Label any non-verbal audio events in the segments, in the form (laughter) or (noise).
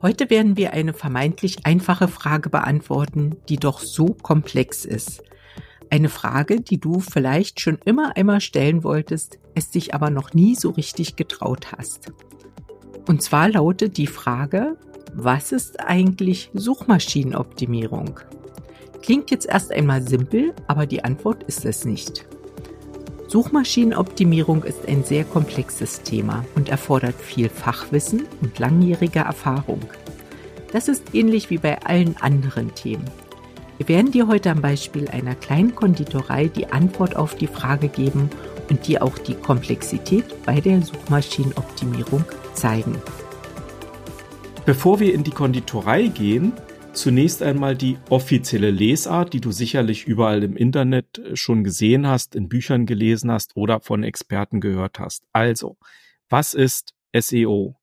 Heute werden wir eine vermeintlich einfache Frage beantworten, die doch so komplex ist. Eine Frage, die du vielleicht schon immer einmal stellen wolltest, es dich aber noch nie so richtig getraut hast. Und zwar lautet die Frage, was ist eigentlich Suchmaschinenoptimierung? Klingt jetzt erst einmal simpel, aber die Antwort ist es nicht. Suchmaschinenoptimierung ist ein sehr komplexes Thema und erfordert viel Fachwissen und langjährige Erfahrung. Das ist ähnlich wie bei allen anderen Themen. Wir werden dir heute am Beispiel einer kleinen Konditorei die Antwort auf die Frage geben und dir auch die Komplexität bei der Suchmaschinenoptimierung zeigen. Bevor wir in die Konditorei gehen, zunächst einmal die offizielle Lesart, die du sicherlich überall im Internet äh, schon gesehen hast, in Büchern gelesen hast oder von Experten gehört hast. Also, was ist SEO?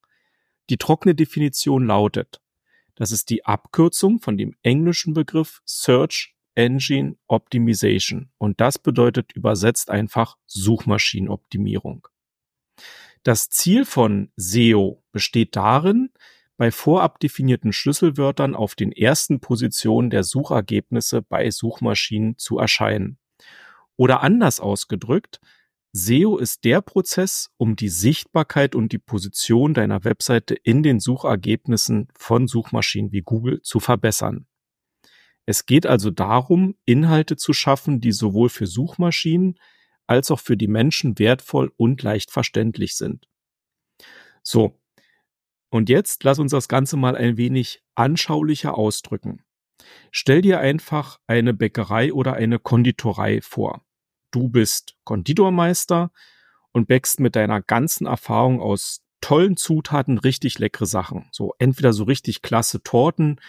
Die trockene Definition lautet, das ist die Abkürzung von dem englischen Begriff Search Engine Optimization und das bedeutet übersetzt einfach Suchmaschinenoptimierung. Das Ziel von SEO besteht darin, bei vorab definierten Schlüsselwörtern auf den ersten Positionen der Suchergebnisse bei Suchmaschinen zu erscheinen. Oder anders ausgedrückt, SEO ist der Prozess, um die Sichtbarkeit und die Position deiner Webseite in den Suchergebnissen von Suchmaschinen wie Google zu verbessern. Es geht also darum, Inhalte zu schaffen, die sowohl für Suchmaschinen als auch für die Menschen wertvoll und leicht verständlich sind. So, und jetzt lass uns das Ganze mal ein wenig anschaulicher ausdrücken. Stell dir einfach eine Bäckerei oder eine Konditorei vor. Du bist Konditormeister und bäckst mit deiner ganzen Erfahrung aus tollen Zutaten richtig leckere Sachen. So entweder so richtig klasse Torten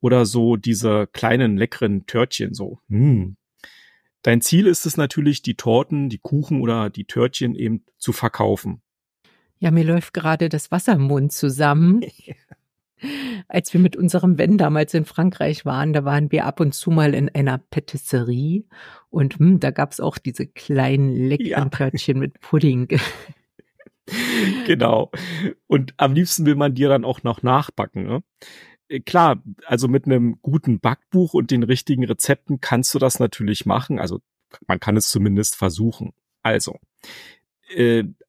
oder so diese kleinen leckeren Törtchen so. Hm. Dein Ziel ist es natürlich, die Torten, die Kuchen oder die Törtchen eben zu verkaufen. Ja, mir läuft gerade das Wasser im Mund zusammen. (laughs) Als wir mit unserem Wenn damals in Frankreich waren, da waren wir ab und zu mal in einer Patisserie und hm, da gab's auch diese kleinen leckeren Törtchen mit Pudding. (laughs) genau. Und am liebsten will man dir dann auch noch nachbacken. Ne? Äh, klar, also mit einem guten Backbuch und den richtigen Rezepten kannst du das natürlich machen. Also man kann es zumindest versuchen. Also,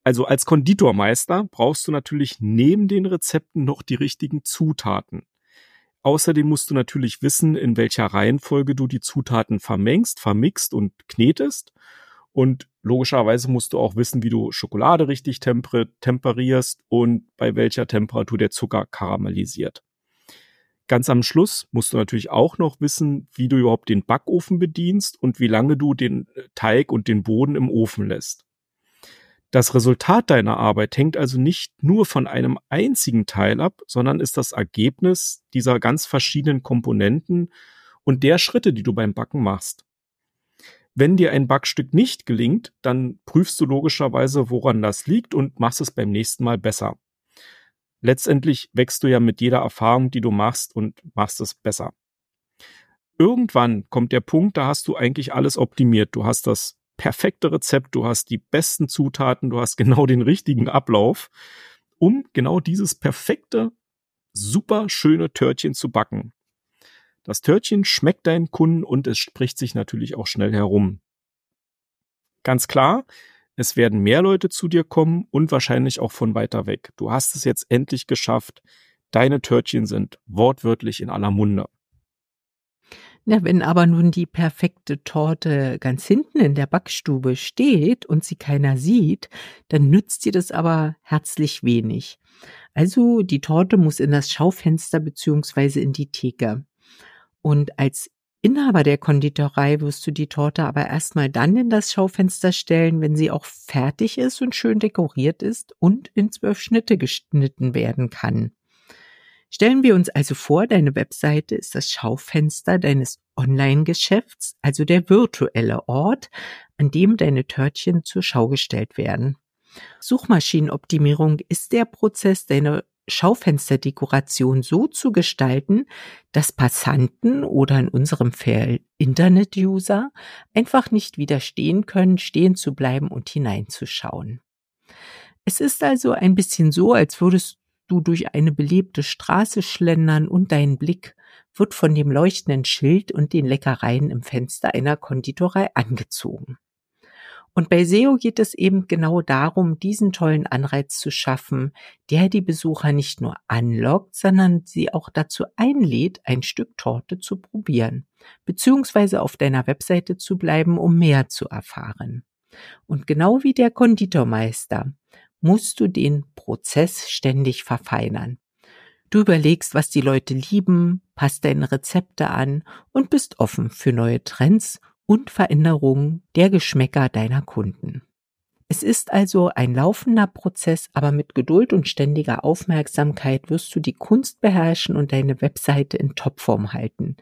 also als Konditormeister brauchst du natürlich neben den Rezepten noch die richtigen Zutaten. Außerdem musst du natürlich wissen, in welcher Reihenfolge du die Zutaten vermengst, vermixt und knetest. Und logischerweise musst du auch wissen, wie du Schokolade richtig temper temperierst und bei welcher Temperatur der Zucker karamellisiert. Ganz am Schluss musst du natürlich auch noch wissen, wie du überhaupt den Backofen bedienst und wie lange du den Teig und den Boden im Ofen lässt. Das Resultat deiner Arbeit hängt also nicht nur von einem einzigen Teil ab, sondern ist das Ergebnis dieser ganz verschiedenen Komponenten und der Schritte, die du beim Backen machst. Wenn dir ein Backstück nicht gelingt, dann prüfst du logischerweise, woran das liegt und machst es beim nächsten Mal besser. Letztendlich wächst du ja mit jeder Erfahrung, die du machst und machst es besser. Irgendwann kommt der Punkt, da hast du eigentlich alles optimiert. Du hast das perfekte Rezept, du hast die besten Zutaten, du hast genau den richtigen Ablauf, um genau dieses perfekte, super schöne Törtchen zu backen. Das Törtchen schmeckt deinen Kunden und es spricht sich natürlich auch schnell herum. Ganz klar, es werden mehr Leute zu dir kommen und wahrscheinlich auch von weiter weg. Du hast es jetzt endlich geschafft. Deine Törtchen sind wortwörtlich in aller Munde. Na, wenn aber nun die perfekte Torte ganz hinten in der Backstube steht und sie keiner sieht, dann nützt dir das aber herzlich wenig. Also die Torte muss in das Schaufenster beziehungsweise in die Theke. Und als Inhaber der Konditorei wirst du die Torte aber erstmal dann in das Schaufenster stellen, wenn sie auch fertig ist und schön dekoriert ist und in zwölf Schnitte geschnitten werden kann. Stellen wir uns also vor, deine Webseite ist das Schaufenster deines Online-Geschäfts, also der virtuelle Ort, an dem deine Törtchen zur Schau gestellt werden. Suchmaschinenoptimierung ist der Prozess, deine Schaufensterdekoration so zu gestalten, dass Passanten oder in unserem Fall Internet-User einfach nicht widerstehen können, stehen zu bleiben und hineinzuschauen. Es ist also ein bisschen so, als würdest du durch eine belebte Straße schlendern und dein Blick wird von dem leuchtenden Schild und den Leckereien im Fenster einer Konditorei angezogen. Und bei SEO geht es eben genau darum, diesen tollen Anreiz zu schaffen, der die Besucher nicht nur anlockt, sondern sie auch dazu einlädt, ein Stück Torte zu probieren, beziehungsweise auf deiner Webseite zu bleiben, um mehr zu erfahren. Und genau wie der Konditormeister musst du den Prozess ständig verfeinern. Du überlegst, was die Leute lieben, passt deine Rezepte an und bist offen für neue Trends und Veränderungen der Geschmäcker deiner Kunden. Es ist also ein laufender Prozess, aber mit Geduld und ständiger Aufmerksamkeit wirst du die Kunst beherrschen und deine Webseite in Topform halten.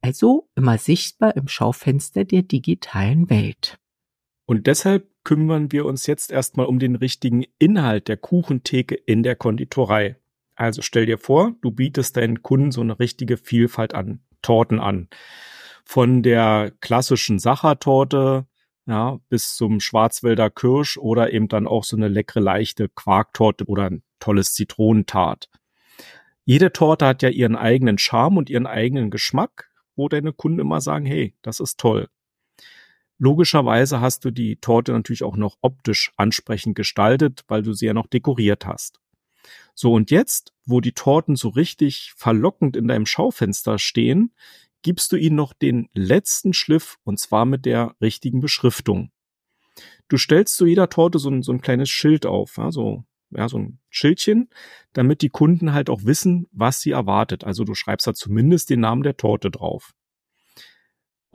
Also immer sichtbar im Schaufenster der digitalen Welt. Und deshalb kümmern wir uns jetzt erstmal um den richtigen Inhalt der Kuchentheke in der Konditorei. Also stell dir vor, du bietest deinen Kunden so eine richtige Vielfalt an Torten an von der klassischen Sachertorte ja, bis zum Schwarzwälder Kirsch oder eben dann auch so eine leckere leichte Quarktorte oder ein tolles Zitronentart. Jede Torte hat ja ihren eigenen Charme und ihren eigenen Geschmack, wo deine Kunden immer sagen, hey, das ist toll. Logischerweise hast du die Torte natürlich auch noch optisch ansprechend gestaltet, weil du sie ja noch dekoriert hast. So und jetzt, wo die Torten so richtig verlockend in deinem Schaufenster stehen, gibst du ihnen noch den letzten Schliff und zwar mit der richtigen Beschriftung. Du stellst zu jeder Torte so ein, so ein kleines Schild auf, ja, so, ja, so ein Schildchen, damit die Kunden halt auch wissen, was sie erwartet. Also du schreibst da zumindest den Namen der Torte drauf.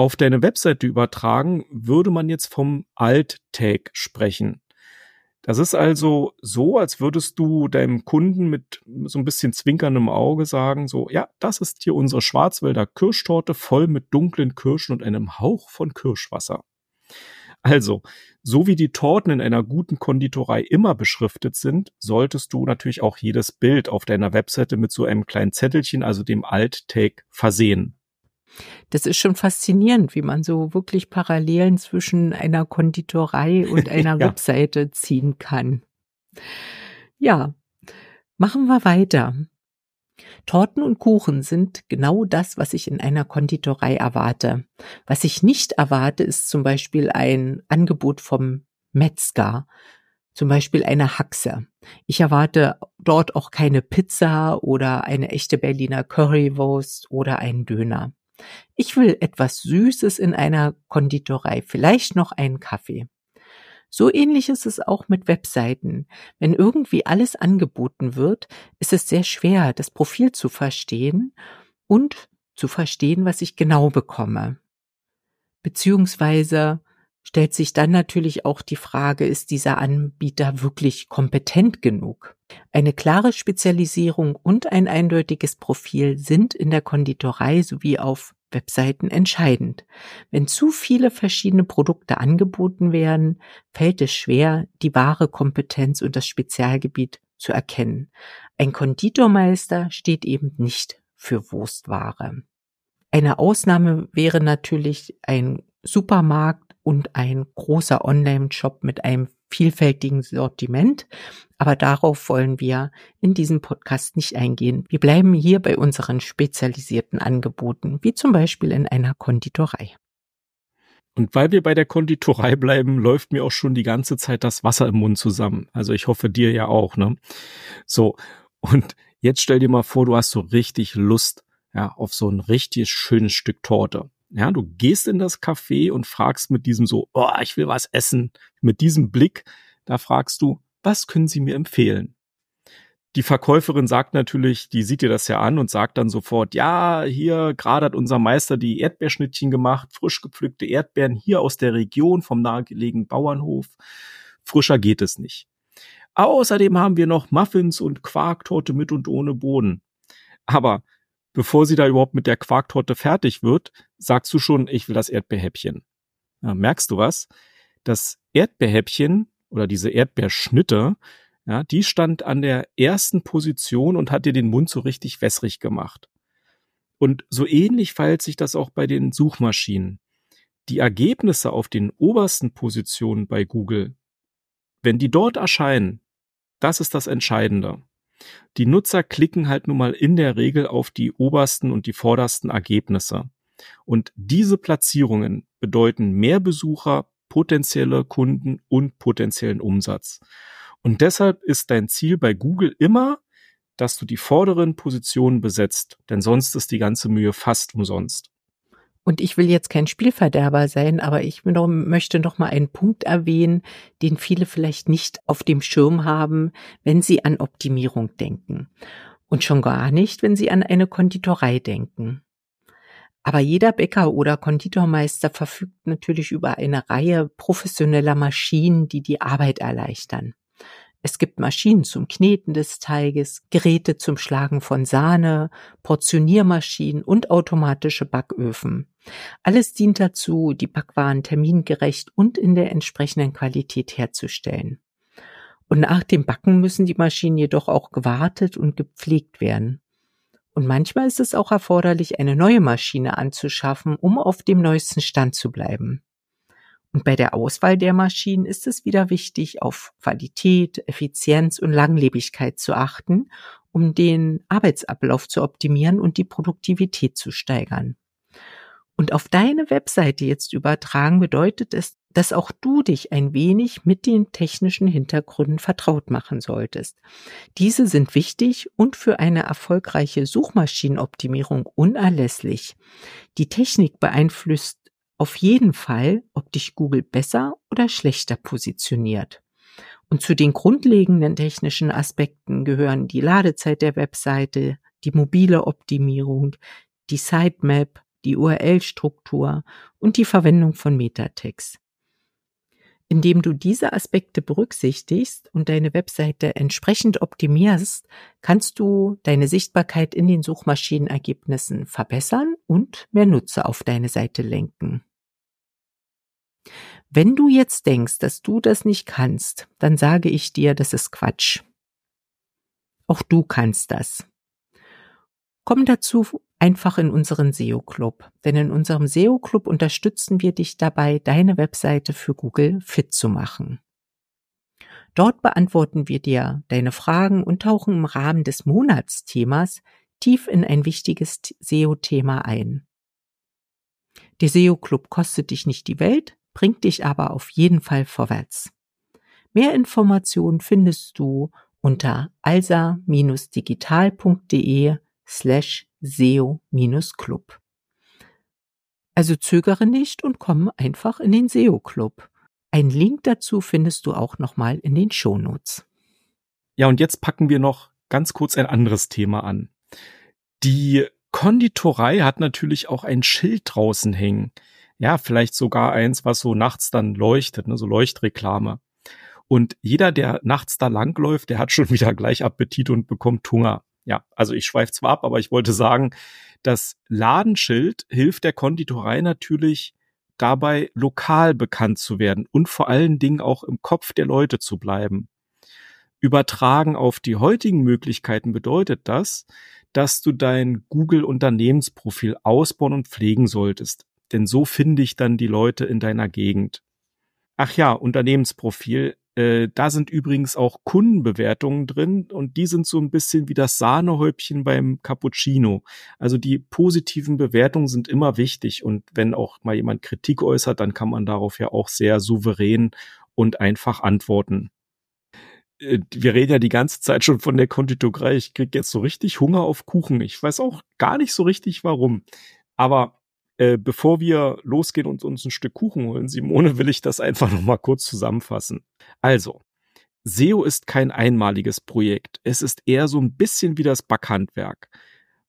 Auf deine Webseite übertragen würde man jetzt vom Alt-Tag sprechen. Das ist also so, als würdest du deinem Kunden mit so ein bisschen zwinkerndem Auge sagen, so, ja, das ist hier unsere Schwarzwälder Kirschtorte voll mit dunklen Kirschen und einem Hauch von Kirschwasser. Also, so wie die Torten in einer guten Konditorei immer beschriftet sind, solltest du natürlich auch jedes Bild auf deiner Webseite mit so einem kleinen Zettelchen, also dem Alt-Tag, versehen. Das ist schon faszinierend, wie man so wirklich Parallelen zwischen einer Konditorei und (laughs) einer ja. Webseite ziehen kann. Ja, machen wir weiter. Torten und Kuchen sind genau das, was ich in einer Konditorei erwarte. Was ich nicht erwarte, ist zum Beispiel ein Angebot vom Metzger, zum Beispiel eine Haxe. Ich erwarte dort auch keine Pizza oder eine echte Berliner Currywurst oder einen Döner. Ich will etwas Süßes in einer Konditorei, vielleicht noch einen Kaffee. So ähnlich ist es auch mit Webseiten. Wenn irgendwie alles angeboten wird, ist es sehr schwer, das Profil zu verstehen und zu verstehen, was ich genau bekomme. Beziehungsweise stellt sich dann natürlich auch die Frage, ist dieser Anbieter wirklich kompetent genug? Eine klare Spezialisierung und ein eindeutiges Profil sind in der Konditorei sowie auf Webseiten entscheidend. Wenn zu viele verschiedene Produkte angeboten werden, fällt es schwer, die wahre Kompetenz und das Spezialgebiet zu erkennen. Ein Konditormeister steht eben nicht für Wurstware. Eine Ausnahme wäre natürlich ein Supermarkt und ein großer Online-Shop mit einem vielfältigen Sortiment. Aber darauf wollen wir in diesem Podcast nicht eingehen. Wir bleiben hier bei unseren spezialisierten Angeboten, wie zum Beispiel in einer Konditorei. Und weil wir bei der Konditorei bleiben, läuft mir auch schon die ganze Zeit das Wasser im Mund zusammen. Also ich hoffe dir ja auch, ne? So. Und jetzt stell dir mal vor, du hast so richtig Lust, ja, auf so ein richtig schönes Stück Torte. Ja, du gehst in das Café und fragst mit diesem so, oh, ich will was essen. Mit diesem Blick, da fragst du, was können Sie mir empfehlen? Die Verkäuferin sagt natürlich, die sieht dir das ja an und sagt dann sofort, ja, hier gerade hat unser Meister die Erdbeerschnittchen gemacht, frisch gepflückte Erdbeeren hier aus der Region vom nahegelegenen Bauernhof. Frischer geht es nicht. Außerdem haben wir noch Muffins und Quarktorte mit und ohne Boden. Aber bevor sie da überhaupt mit der Quarktorte fertig wird, sagst du schon, ich will das Erdbeerhäppchen. Ja, merkst du was? Das Erdbeerhäppchen oder diese Erdbeerschnitte, ja, die stand an der ersten Position und hat dir den Mund so richtig wässrig gemacht. Und so ähnlich verhält sich das auch bei den Suchmaschinen. Die Ergebnisse auf den obersten Positionen bei Google, wenn die dort erscheinen, das ist das Entscheidende. Die Nutzer klicken halt nun mal in der Regel auf die obersten und die vordersten Ergebnisse. Und diese Platzierungen bedeuten mehr Besucher, potenzielle Kunden und potenziellen Umsatz. Und deshalb ist dein Ziel bei Google immer, dass du die vorderen Positionen besetzt, denn sonst ist die ganze Mühe fast umsonst. Und ich will jetzt kein Spielverderber sein, aber ich möchte noch mal einen Punkt erwähnen, den viele vielleicht nicht auf dem Schirm haben, wenn sie an Optimierung denken. Und schon gar nicht, wenn sie an eine Konditorei denken. Aber jeder Bäcker oder Konditormeister verfügt natürlich über eine Reihe professioneller Maschinen, die die Arbeit erleichtern. Es gibt Maschinen zum Kneten des Teiges, Geräte zum Schlagen von Sahne, Portioniermaschinen und automatische Backöfen. Alles dient dazu, die Backwaren termingerecht und in der entsprechenden Qualität herzustellen. Und nach dem Backen müssen die Maschinen jedoch auch gewartet und gepflegt werden. Und manchmal ist es auch erforderlich, eine neue Maschine anzuschaffen, um auf dem neuesten Stand zu bleiben. Und bei der Auswahl der Maschinen ist es wieder wichtig, auf Qualität, Effizienz und Langlebigkeit zu achten, um den Arbeitsablauf zu optimieren und die Produktivität zu steigern. Und auf deine Webseite jetzt übertragen bedeutet es, dass auch du dich ein wenig mit den technischen Hintergründen vertraut machen solltest. Diese sind wichtig und für eine erfolgreiche Suchmaschinenoptimierung unerlässlich. Die Technik beeinflusst auf jeden Fall, ob dich Google besser oder schlechter positioniert. Und zu den grundlegenden technischen Aspekten gehören die Ladezeit der Webseite, die mobile Optimierung, die Sitemap, die URL-Struktur und die Verwendung von Metatext. Indem du diese Aspekte berücksichtigst und deine Webseite entsprechend optimierst, kannst du deine Sichtbarkeit in den Suchmaschinenergebnissen verbessern und mehr Nutzer auf deine Seite lenken. Wenn du jetzt denkst, dass du das nicht kannst, dann sage ich dir, das ist Quatsch. Auch du kannst das. Komm dazu einfach in unseren SEO-Club, denn in unserem SEO-Club unterstützen wir dich dabei, deine Webseite für Google fit zu machen. Dort beantworten wir dir deine Fragen und tauchen im Rahmen des Monatsthemas tief in ein wichtiges SEO-Thema ein. Der SEO-Club kostet dich nicht die Welt, bringt dich aber auf jeden Fall vorwärts. Mehr Informationen findest du unter alsa-digital.de slash SEO-Club. Also zögere nicht und komm einfach in den SEO-Club. Ein Link dazu findest du auch nochmal in den Shownotes. Ja, und jetzt packen wir noch ganz kurz ein anderes Thema an. Die Konditorei hat natürlich auch ein Schild draußen hängen ja, vielleicht sogar eins, was so nachts dann leuchtet, ne, so Leuchtreklame. Und jeder, der nachts da langläuft, der hat schon (laughs) wieder gleich Appetit und bekommt Hunger. Ja, also ich schweife zwar ab, aber ich wollte sagen, das Ladenschild hilft der Konditorei natürlich dabei, lokal bekannt zu werden und vor allen Dingen auch im Kopf der Leute zu bleiben. Übertragen auf die heutigen Möglichkeiten bedeutet das, dass du dein Google Unternehmensprofil ausbauen und pflegen solltest denn so finde ich dann die Leute in deiner Gegend. Ach ja, Unternehmensprofil. Äh, da sind übrigens auch Kundenbewertungen drin und die sind so ein bisschen wie das Sahnehäubchen beim Cappuccino. Also die positiven Bewertungen sind immer wichtig und wenn auch mal jemand Kritik äußert, dann kann man darauf ja auch sehr souverän und einfach antworten. Äh, wir reden ja die ganze Zeit schon von der Konditorei. Ich krieg jetzt so richtig Hunger auf Kuchen. Ich weiß auch gar nicht so richtig warum. Aber äh, bevor wir losgehen und uns ein Stück Kuchen holen, Simone, will ich das einfach noch mal kurz zusammenfassen. Also, SEO ist kein einmaliges Projekt. Es ist eher so ein bisschen wie das Backhandwerk.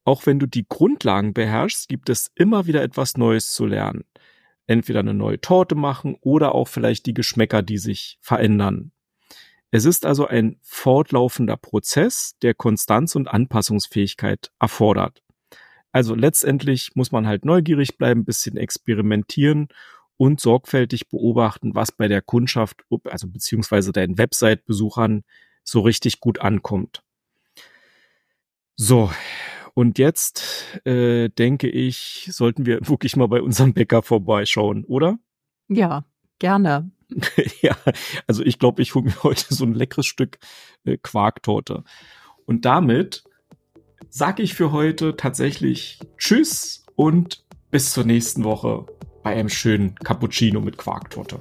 Auch wenn du die Grundlagen beherrschst, gibt es immer wieder etwas Neues zu lernen. Entweder eine neue Torte machen oder auch vielleicht die Geschmäcker, die sich verändern. Es ist also ein fortlaufender Prozess, der Konstanz und Anpassungsfähigkeit erfordert. Also letztendlich muss man halt neugierig bleiben, bisschen experimentieren und sorgfältig beobachten, was bei der Kundschaft, also beziehungsweise deinen Website-Besuchern so richtig gut ankommt. So, und jetzt äh, denke ich, sollten wir (laughs) wirklich mal bei unserem Bäcker vorbeischauen, oder? Ja, gerne. (laughs) ja, also ich glaube, ich hole mir heute so ein leckeres Stück äh, Quarktorte. Und damit sage ich für heute tatsächlich Tschüss und bis zur nächsten Woche bei einem schönen Cappuccino mit Quarktorte.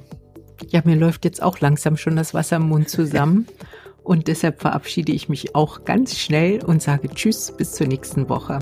Ja, mir läuft jetzt auch langsam schon das Wasser im Mund zusammen. (laughs) Und deshalb verabschiede ich mich auch ganz schnell und sage Tschüss bis zur nächsten Woche.